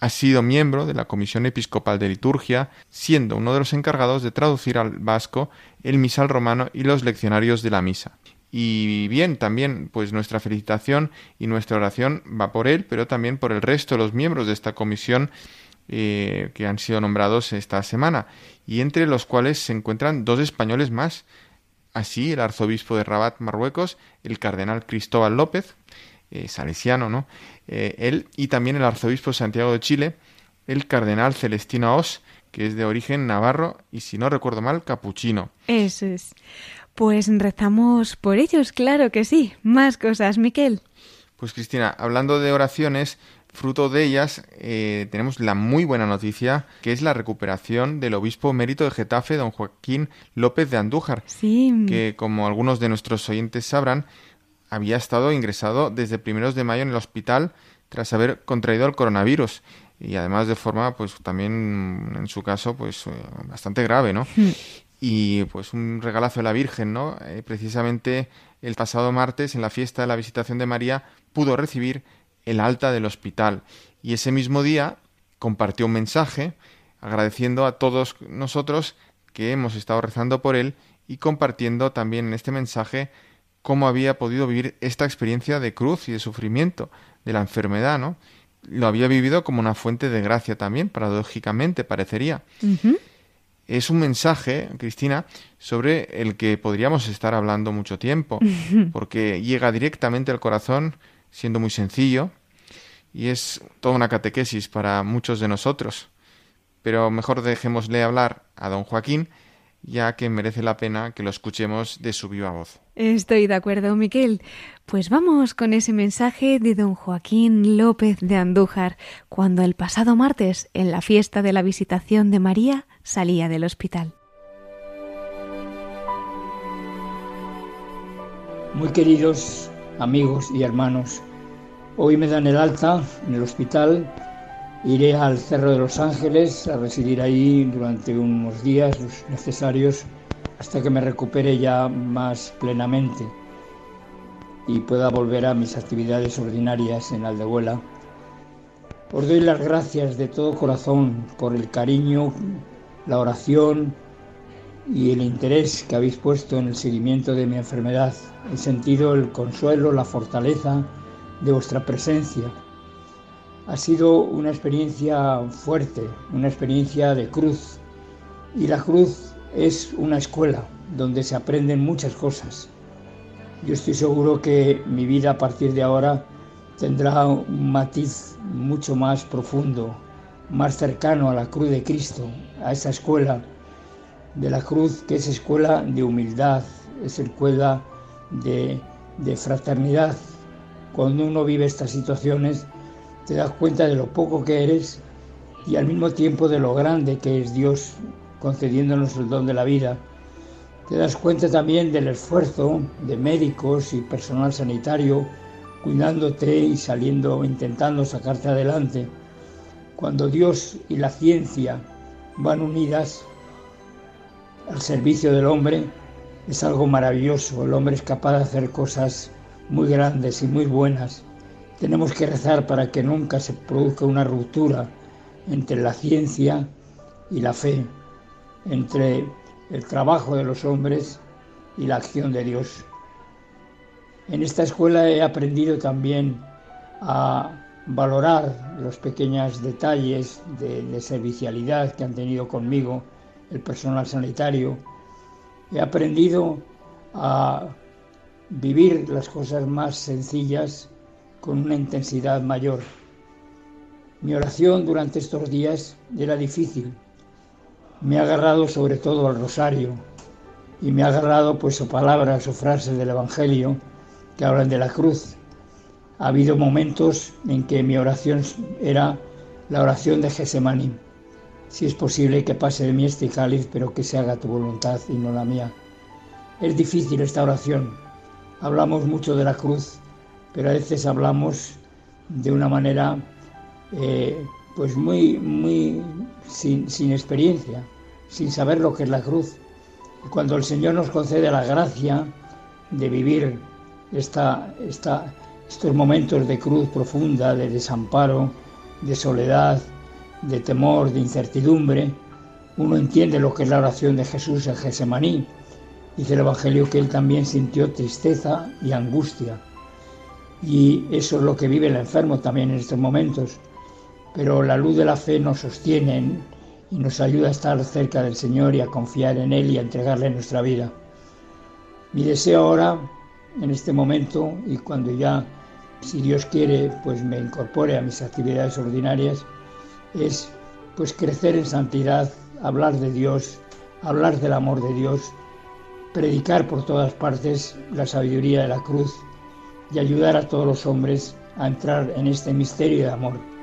ha sido miembro de la Comisión Episcopal de Liturgia, siendo uno de los encargados de traducir al vasco el misal romano y los leccionarios de la misa. Y bien, también pues nuestra felicitación y nuestra oración va por él, pero también por el resto de los miembros de esta comisión eh, que han sido nombrados esta semana, y entre los cuales se encuentran dos españoles más, así el arzobispo de Rabat, Marruecos, el cardenal Cristóbal López, eh, salesiano, ¿no? Eh, él y también el arzobispo de Santiago de Chile, el cardenal Celestino Os, que es de origen navarro y, si no recuerdo mal, capuchino. Eso es. Pues rezamos por ellos, claro que sí. Más cosas, Miquel. Pues Cristina, hablando de oraciones, fruto de ellas eh, tenemos la muy buena noticia que es la recuperación del obispo mérito de Getafe, don Joaquín López de Andújar, sí. que como algunos de nuestros oyentes sabrán, había estado ingresado desde primeros de mayo en el hospital tras haber contraído el coronavirus y además de forma pues también en su caso pues eh, bastante grave no hmm. y pues un regalazo de la Virgen no eh, precisamente el pasado martes en la fiesta de la visitación de María pudo recibir el alta del hospital y ese mismo día compartió un mensaje agradeciendo a todos nosotros que hemos estado rezando por él y compartiendo también en este mensaje cómo había podido vivir esta experiencia de cruz y de sufrimiento, de la enfermedad, ¿no? Lo había vivido como una fuente de gracia también, paradójicamente, parecería. Es un mensaje, Cristina, sobre el que podríamos estar hablando mucho tiempo, porque llega directamente al corazón, siendo muy sencillo, y es toda una catequesis para muchos de nosotros. Pero mejor dejémosle hablar a don Joaquín, ya que merece la pena que lo escuchemos de su viva voz. Estoy de acuerdo, Miquel. Pues vamos con ese mensaje de don Joaquín López de Andújar, cuando el pasado martes, en la fiesta de la visitación de María, salía del hospital. Muy queridos amigos y hermanos, hoy me dan el alta en el hospital Iré al Cerro de los Ángeles a residir ahí durante unos días necesarios hasta que me recupere ya más plenamente y pueda volver a mis actividades ordinarias en Aldehuela. Os doy las gracias de todo corazón por el cariño, la oración y el interés que habéis puesto en el seguimiento de mi enfermedad. He sentido el consuelo, la fortaleza de vuestra presencia ha sido una experiencia fuerte, una experiencia de cruz. Y la cruz es una escuela donde se aprenden muchas cosas. Yo estoy seguro que mi vida a partir de ahora tendrá un matiz mucho más profundo, más cercano a la cruz de Cristo, a esa escuela de la cruz que es escuela de humildad, es escuela de, de fraternidad. Cuando uno vive estas situaciones, te das cuenta de lo poco que eres y al mismo tiempo de lo grande que es Dios concediéndonos el don de la vida. Te das cuenta también del esfuerzo de médicos y personal sanitario cuidándote y saliendo, intentando sacarte adelante. Cuando Dios y la ciencia van unidas al servicio del hombre, es algo maravilloso. El hombre es capaz de hacer cosas muy grandes y muy buenas. Tenemos que rezar para que nunca se produzca una ruptura entre la ciencia y la fe, entre el trabajo de los hombres y la acción de Dios. En esta escuela he aprendido también a valorar los pequeños detalles de, servicialidad que han tenido conmigo el personal sanitario. He aprendido a vivir las cosas más sencillas con una intensidad mayor. Mi oración durante estos días era difícil. Me ha agarrado sobre todo al rosario y me ha agarrado pues o palabras o frases del Evangelio que hablan de la cruz. Ha habido momentos en que mi oración era la oración de Gesemaní. Si es posible que pase de mí este cáliz, pero que se haga tu voluntad y no la mía. Es difícil esta oración. Hablamos mucho de la cruz, pero a veces hablamos de una manera eh, pues muy, muy sin, sin experiencia, sin saber lo que es la cruz. Y cuando el Señor nos concede la gracia de vivir esta, esta, estos momentos de cruz profunda, de desamparo, de soledad, de temor, de incertidumbre, uno entiende lo que es la oración de Jesús en Gesemaní. Dice el Evangelio que él también sintió tristeza y angustia. Y eso es lo que vive el enfermo también en estos momentos. Pero la luz de la fe nos sostiene y nos ayuda a estar cerca del Señor y a confiar en Él y a entregarle nuestra vida. Mi deseo ahora, en este momento, y cuando ya, si Dios quiere, pues me incorpore a mis actividades ordinarias, es pues crecer en santidad, hablar de Dios, hablar del amor de Dios, predicar por todas partes la sabiduría de la cruz y ayudar a todos los hombres a entrar en este misterio de amor.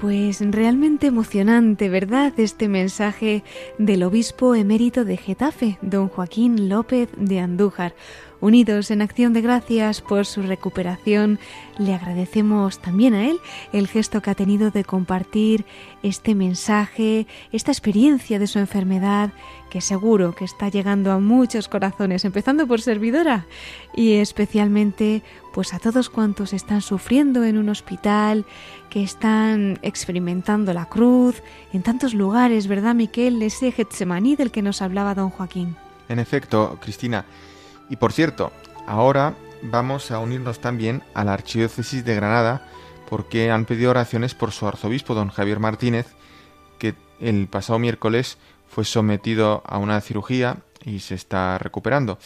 Pues realmente emocionante, ¿verdad? Este mensaje del obispo emérito de Getafe, don Joaquín López de Andújar. Unidos en acción de gracias por su recuperación, le agradecemos también a él el gesto que ha tenido de compartir este mensaje, esta experiencia de su enfermedad, que seguro que está llegando a muchos corazones, empezando por servidora y especialmente pues a todos cuantos están sufriendo en un hospital, que están experimentando la cruz en tantos lugares, ¿verdad, Miquel? Ese Getsemaní del que nos hablaba don Joaquín. En efecto, Cristina, y por cierto, ahora vamos a unirnos también a la Archidiócesis de Granada porque han pedido oraciones por su arzobispo, don Javier Martínez, que el pasado miércoles fue sometido a una cirugía y se está recuperando.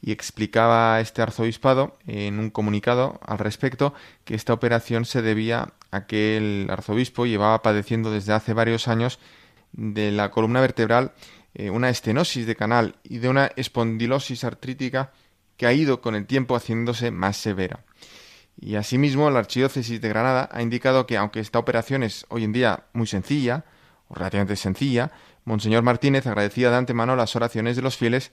Y explicaba este arzobispado en un comunicado al respecto que esta operación se debía a que el arzobispo llevaba padeciendo desde hace varios años de la columna vertebral eh, una estenosis de canal y de una espondilosis artrítica que ha ido con el tiempo haciéndose más severa. Y asimismo, la Archidiócesis de Granada ha indicado que, aunque esta operación es hoy en día muy sencilla, o relativamente sencilla, Monseñor Martínez agradecía de antemano las oraciones de los fieles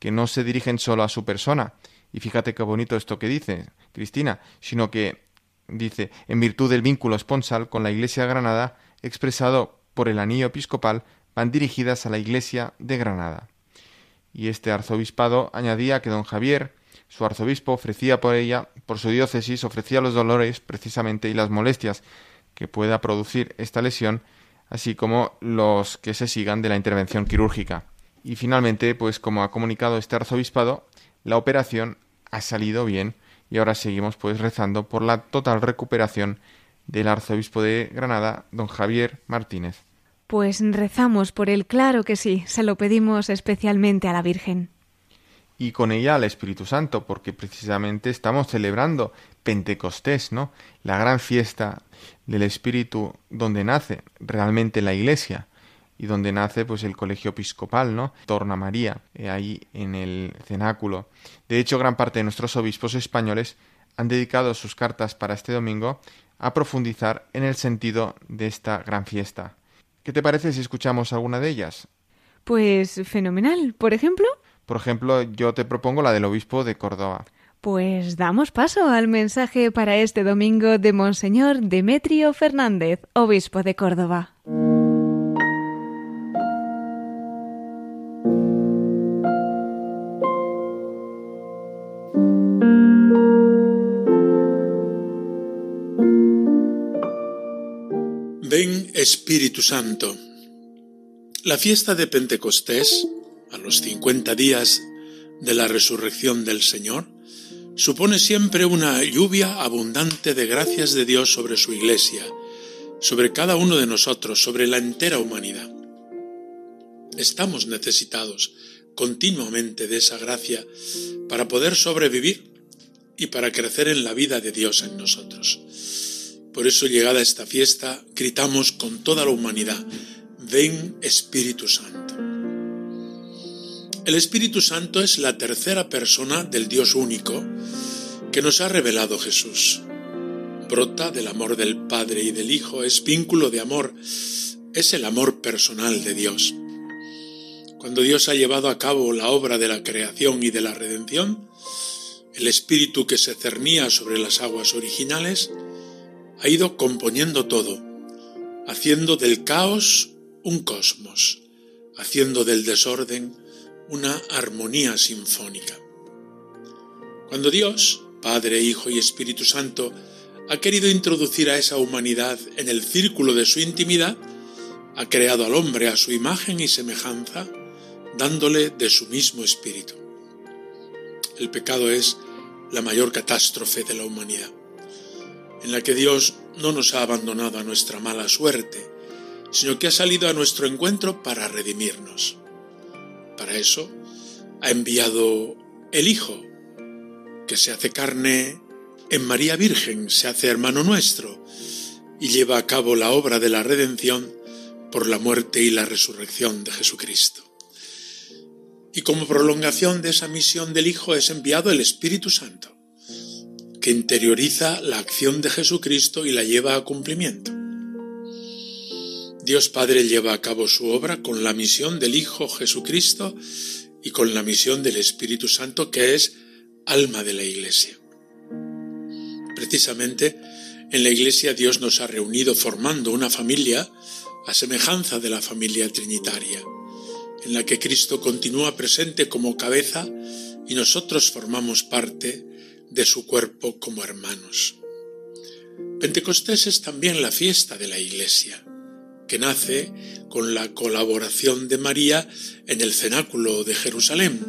que no se dirigen solo a su persona. Y fíjate qué bonito esto que dice, Cristina, sino que dice, en virtud del vínculo esponsal con la Iglesia de Granada, expresado por el anillo episcopal, van dirigidas a la Iglesia de Granada. Y este arzobispado añadía que don Javier, su arzobispo, ofrecía por ella, por su diócesis, ofrecía los dolores precisamente y las molestias que pueda producir esta lesión, así como los que se sigan de la intervención quirúrgica. Y finalmente, pues como ha comunicado este arzobispado, la operación ha salido bien y ahora seguimos pues rezando por la total recuperación del arzobispo de Granada, don Javier Martínez. Pues rezamos por él, claro que sí, se lo pedimos especialmente a la Virgen. Y con ella al Espíritu Santo, porque precisamente estamos celebrando Pentecostés, ¿no? La gran fiesta del Espíritu donde nace realmente la Iglesia y donde nace pues el colegio episcopal, ¿no? Torna María, eh, ahí en el cenáculo. De hecho, gran parte de nuestros obispos españoles han dedicado sus cartas para este domingo a profundizar en el sentido de esta gran fiesta. ¿Qué te parece si escuchamos alguna de ellas? Pues fenomenal. ¿Por ejemplo? Por ejemplo, yo te propongo la del obispo de Córdoba. Pues damos paso al mensaje para este domingo de Monseñor Demetrio Fernández, obispo de Córdoba. Ven Espíritu Santo. La fiesta de Pentecostés, a los 50 días de la resurrección del Señor, supone siempre una lluvia abundante de gracias de Dios sobre su Iglesia, sobre cada uno de nosotros, sobre la entera humanidad. Estamos necesitados continuamente de esa gracia para poder sobrevivir y para crecer en la vida de Dios en nosotros. Por eso, llegada esta fiesta, gritamos con toda la humanidad, ven Espíritu Santo. El Espíritu Santo es la tercera persona del Dios único que nos ha revelado Jesús. Brota del amor del Padre y del Hijo, es vínculo de amor, es el amor personal de Dios. Cuando Dios ha llevado a cabo la obra de la creación y de la redención, el Espíritu que se cernía sobre las aguas originales ha ido componiendo todo, haciendo del caos un cosmos, haciendo del desorden una armonía sinfónica. Cuando Dios, Padre, Hijo y Espíritu Santo, ha querido introducir a esa humanidad en el círculo de su intimidad, ha creado al hombre a su imagen y semejanza, dándole de su mismo espíritu. El pecado es la mayor catástrofe de la humanidad, en la que Dios no nos ha abandonado a nuestra mala suerte, sino que ha salido a nuestro encuentro para redimirnos. Para eso ha enviado el Hijo, que se hace carne en María Virgen, se hace hermano nuestro y lleva a cabo la obra de la redención por la muerte y la resurrección de Jesucristo. Y como prolongación de esa misión del Hijo es enviado el Espíritu Santo, que interioriza la acción de Jesucristo y la lleva a cumplimiento. Dios Padre lleva a cabo su obra con la misión del Hijo Jesucristo y con la misión del Espíritu Santo que es alma de la Iglesia. Precisamente en la Iglesia Dios nos ha reunido formando una familia a semejanza de la familia trinitaria, en la que Cristo continúa presente como cabeza y nosotros formamos parte de su cuerpo como hermanos. Pentecostés es también la fiesta de la Iglesia que nace con la colaboración de María en el cenáculo de Jerusalén,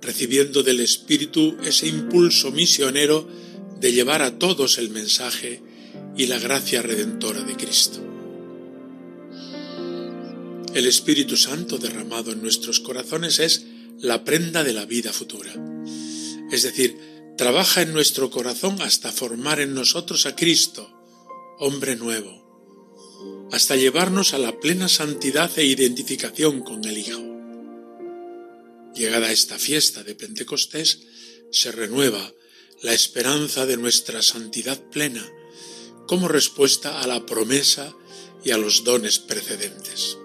recibiendo del Espíritu ese impulso misionero de llevar a todos el mensaje y la gracia redentora de Cristo. El Espíritu Santo derramado en nuestros corazones es la prenda de la vida futura. Es decir, trabaja en nuestro corazón hasta formar en nosotros a Cristo, hombre nuevo, hasta llevarnos a la plena santidad e identificación con el Hijo. Llegada esta fiesta de Pentecostés, se renueva la esperanza de nuestra santidad plena como respuesta a la promesa y a los dones precedentes.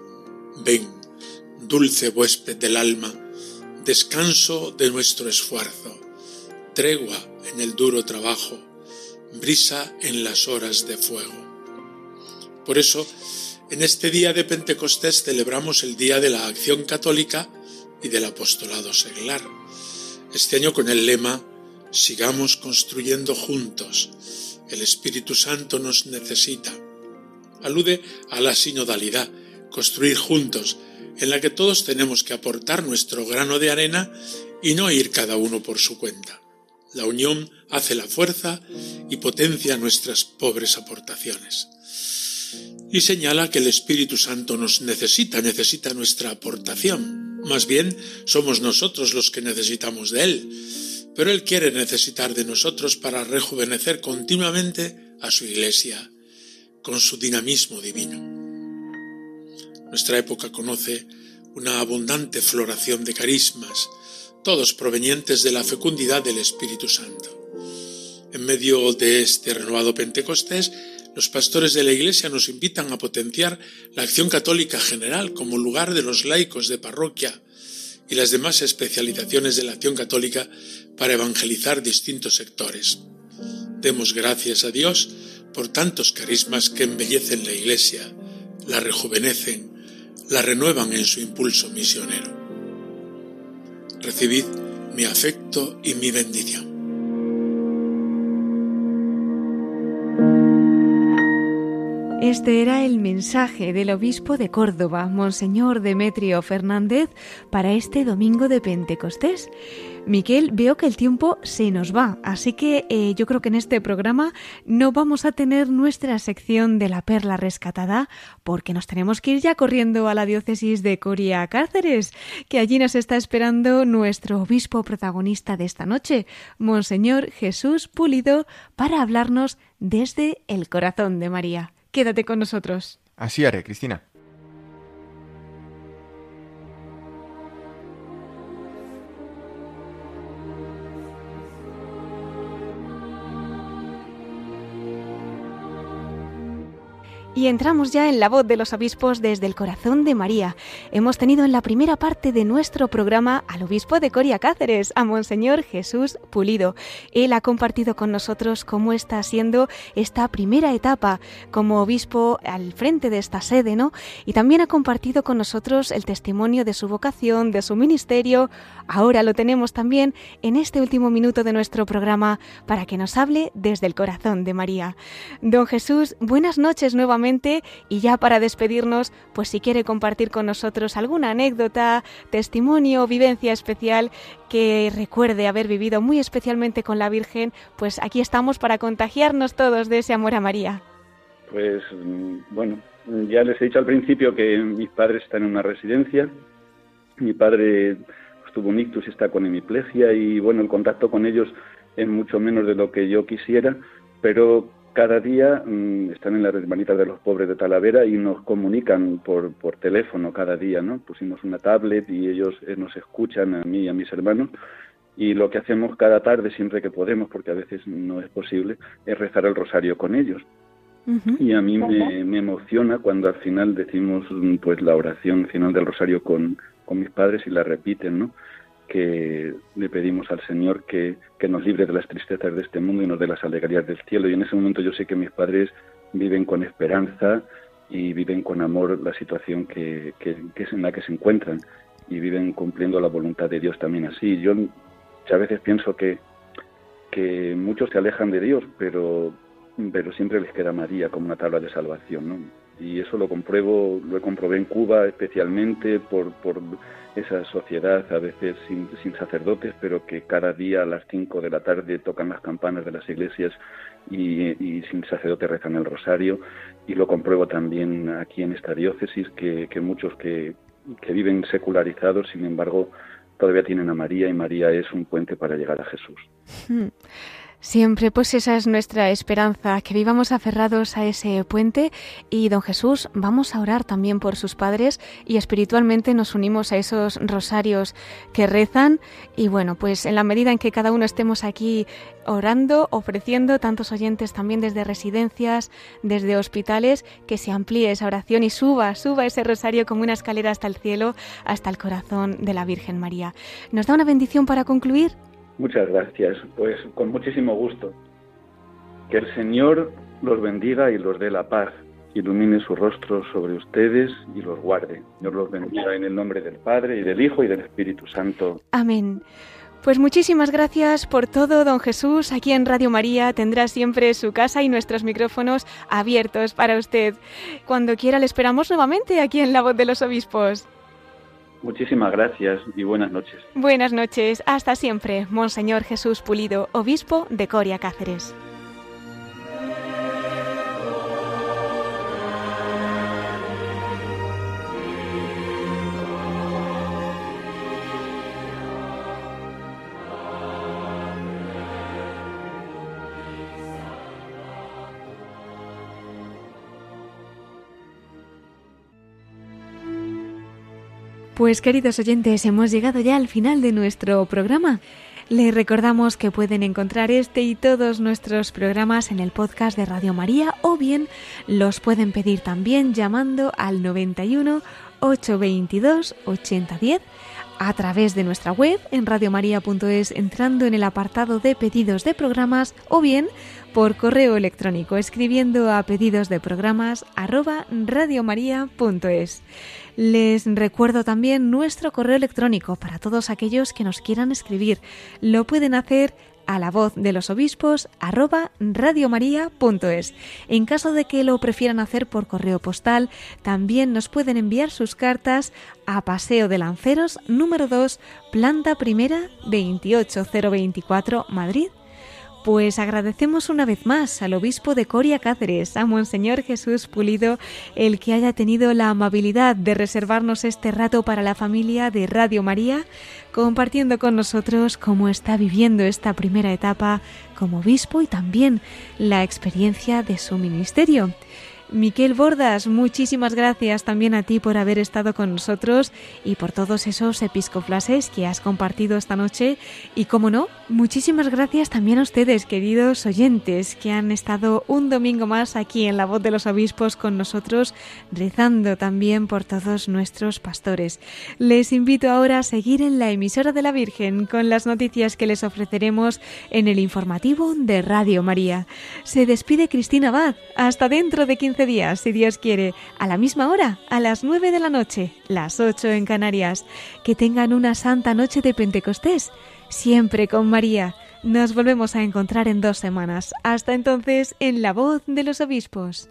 Ven, dulce huésped del alma, descanso de nuestro esfuerzo, tregua en el duro trabajo, brisa en las horas de fuego. Por eso, en este día de Pentecostés celebramos el Día de la Acción Católica y del Apostolado Seglar. Este año con el lema Sigamos construyendo juntos. El Espíritu Santo nos necesita. Alude a la sinodalidad, construir juntos, en la que todos tenemos que aportar nuestro grano de arena y no ir cada uno por su cuenta. La unión hace la fuerza y potencia nuestras pobres aportaciones y señala que el Espíritu Santo nos necesita, necesita nuestra aportación. Más bien, somos nosotros los que necesitamos de Él, pero Él quiere necesitar de nosotros para rejuvenecer continuamente a su Iglesia con su dinamismo divino. Nuestra época conoce una abundante floración de carismas, todos provenientes de la fecundidad del Espíritu Santo. En medio de este renovado Pentecostés, los pastores de la Iglesia nos invitan a potenciar la acción católica general como lugar de los laicos de parroquia y las demás especializaciones de la acción católica para evangelizar distintos sectores. Demos gracias a Dios por tantos carismas que embellecen la Iglesia, la rejuvenecen, la renuevan en su impulso misionero. Recibid mi afecto y mi bendición. Este era el mensaje del obispo de Córdoba, Monseñor Demetrio Fernández, para este domingo de Pentecostés. Miquel, veo que el tiempo se nos va, así que eh, yo creo que en este programa no vamos a tener nuestra sección de la perla rescatada, porque nos tenemos que ir ya corriendo a la diócesis de Coria Cáceres, que allí nos está esperando nuestro obispo protagonista de esta noche, Monseñor Jesús Pulido, para hablarnos desde el corazón de María. Quédate con nosotros. Así haré, Cristina. Y entramos ya en la voz de los obispos desde el corazón de María. Hemos tenido en la primera parte de nuestro programa al obispo de Coria Cáceres, a Monseñor Jesús Pulido. Él ha compartido con nosotros cómo está siendo esta primera etapa como obispo al frente de esta sede, ¿no? Y también ha compartido con nosotros el testimonio de su vocación, de su ministerio. Ahora lo tenemos también en este último minuto de nuestro programa para que nos hable desde el corazón de María. Don Jesús, buenas noches nuevamente y ya para despedirnos, pues si quiere compartir con nosotros alguna anécdota, testimonio, vivencia especial que recuerde haber vivido muy especialmente con la Virgen, pues aquí estamos para contagiarnos todos de ese amor a María. Pues bueno, ya les he dicho al principio que mis padres están en una residencia. Mi padre tuvo un ictus está con hemiplegia y bueno, el contacto con ellos es mucho menos de lo que yo quisiera, pero cada día mm, están en las hermanitas de los pobres de Talavera y nos comunican por, por teléfono cada día, ¿no? Pusimos una tablet y ellos eh, nos escuchan a mí y a mis hermanos y lo que hacemos cada tarde, siempre que podemos, porque a veces no es posible, es rezar el rosario con ellos. Y a mí me, me, emociona cuando al final decimos mm, pues la oración final del rosario con, con mis padres y la repiten, ¿no? que le pedimos al Señor que, nos libre de las tristezas de este mundo y nos dé las alegrías del cielo. Y en ese momento yo sé que mis padres viven con esperanza y viven con amor la situación que, que, es en la que se encuentran y viven cumpliendo la voluntad de Dios también así. Yo a veces pienso que, que muchos se alejan de Dios, pero, pero siempre les queda María como una tabla de salvación, ¿no? Y eso lo compruebo, lo comprobé en Cuba especialmente por, por esa sociedad a veces sin, sin, sacerdotes, pero que cada día a las 5 de la tarde tocan las campanas de las iglesias y, y, sin sacerdote rezan el rosario. Y lo compruebo también aquí en esta diócesis, que, que muchos que, que viven secularizados, sin embargo, todavía tienen a María y María es un puente para llegar a Jesús. Hmm. Siempre, pues esa es nuestra esperanza, que vivamos aferrados a ese puente y don Jesús, vamos a orar también por sus padres y espiritualmente nos unimos a esos rosarios que rezan y bueno, pues en la medida en que cada uno estemos aquí orando, ofreciendo tantos oyentes también desde residencias, desde hospitales, que se amplíe esa oración y suba, suba ese rosario como una escalera hasta el cielo, hasta el corazón de la Virgen María. ¿Nos da una bendición para concluir? Muchas gracias, pues con muchísimo gusto. Que el Señor los bendiga y los dé la paz, ilumine su rostro sobre ustedes y los guarde. Dios los bendiga en el nombre del Padre y del Hijo y del Espíritu Santo. Amén. Pues muchísimas gracias por todo, don Jesús. Aquí en Radio María tendrá siempre su casa y nuestros micrófonos abiertos para usted. Cuando quiera le esperamos nuevamente aquí en La Voz de los Obispos. Muchísimas gracias y buenas noches. Buenas noches, hasta siempre, Monseñor Jesús Pulido, obispo de Coria Cáceres. Pues queridos oyentes, hemos llegado ya al final de nuestro programa. Les recordamos que pueden encontrar este y todos nuestros programas en el podcast de Radio María o bien los pueden pedir también llamando al 91 822 8010 a través de nuestra web en radiomaria.es entrando en el apartado de pedidos de programas o bien por correo electrónico escribiendo a pedidos de programas arroba. Les recuerdo también nuestro correo electrónico para todos aquellos que nos quieran escribir. Lo pueden hacer a la voz de los obispos arroba radiomaria.es. En caso de que lo prefieran hacer por correo postal, también nos pueden enviar sus cartas a Paseo de Lanceros número 2, planta primera 28024 Madrid pues agradecemos una vez más al obispo de Coria Cáceres, a Monseñor Jesús Pulido, el que haya tenido la amabilidad de reservarnos este rato para la familia de Radio María, compartiendo con nosotros cómo está viviendo esta primera etapa como obispo y también la experiencia de su ministerio. Miquel Bordas, muchísimas gracias también a ti por haber estado con nosotros y por todos esos episcoflases que has compartido esta noche. Y como no, muchísimas gracias también a ustedes, queridos oyentes, que han estado un domingo más aquí en la voz de los obispos con nosotros, rezando también por todos nuestros pastores. Les invito ahora a seguir en la emisora de la Virgen con las noticias que les ofreceremos en el informativo de Radio María. Se despide Cristina Abad. Hasta dentro de 15 días, si Dios quiere, a la misma hora, a las 9 de la noche, las 8 en Canarias. Que tengan una santa noche de Pentecostés, siempre con María. Nos volvemos a encontrar en dos semanas. Hasta entonces, en la voz de los obispos.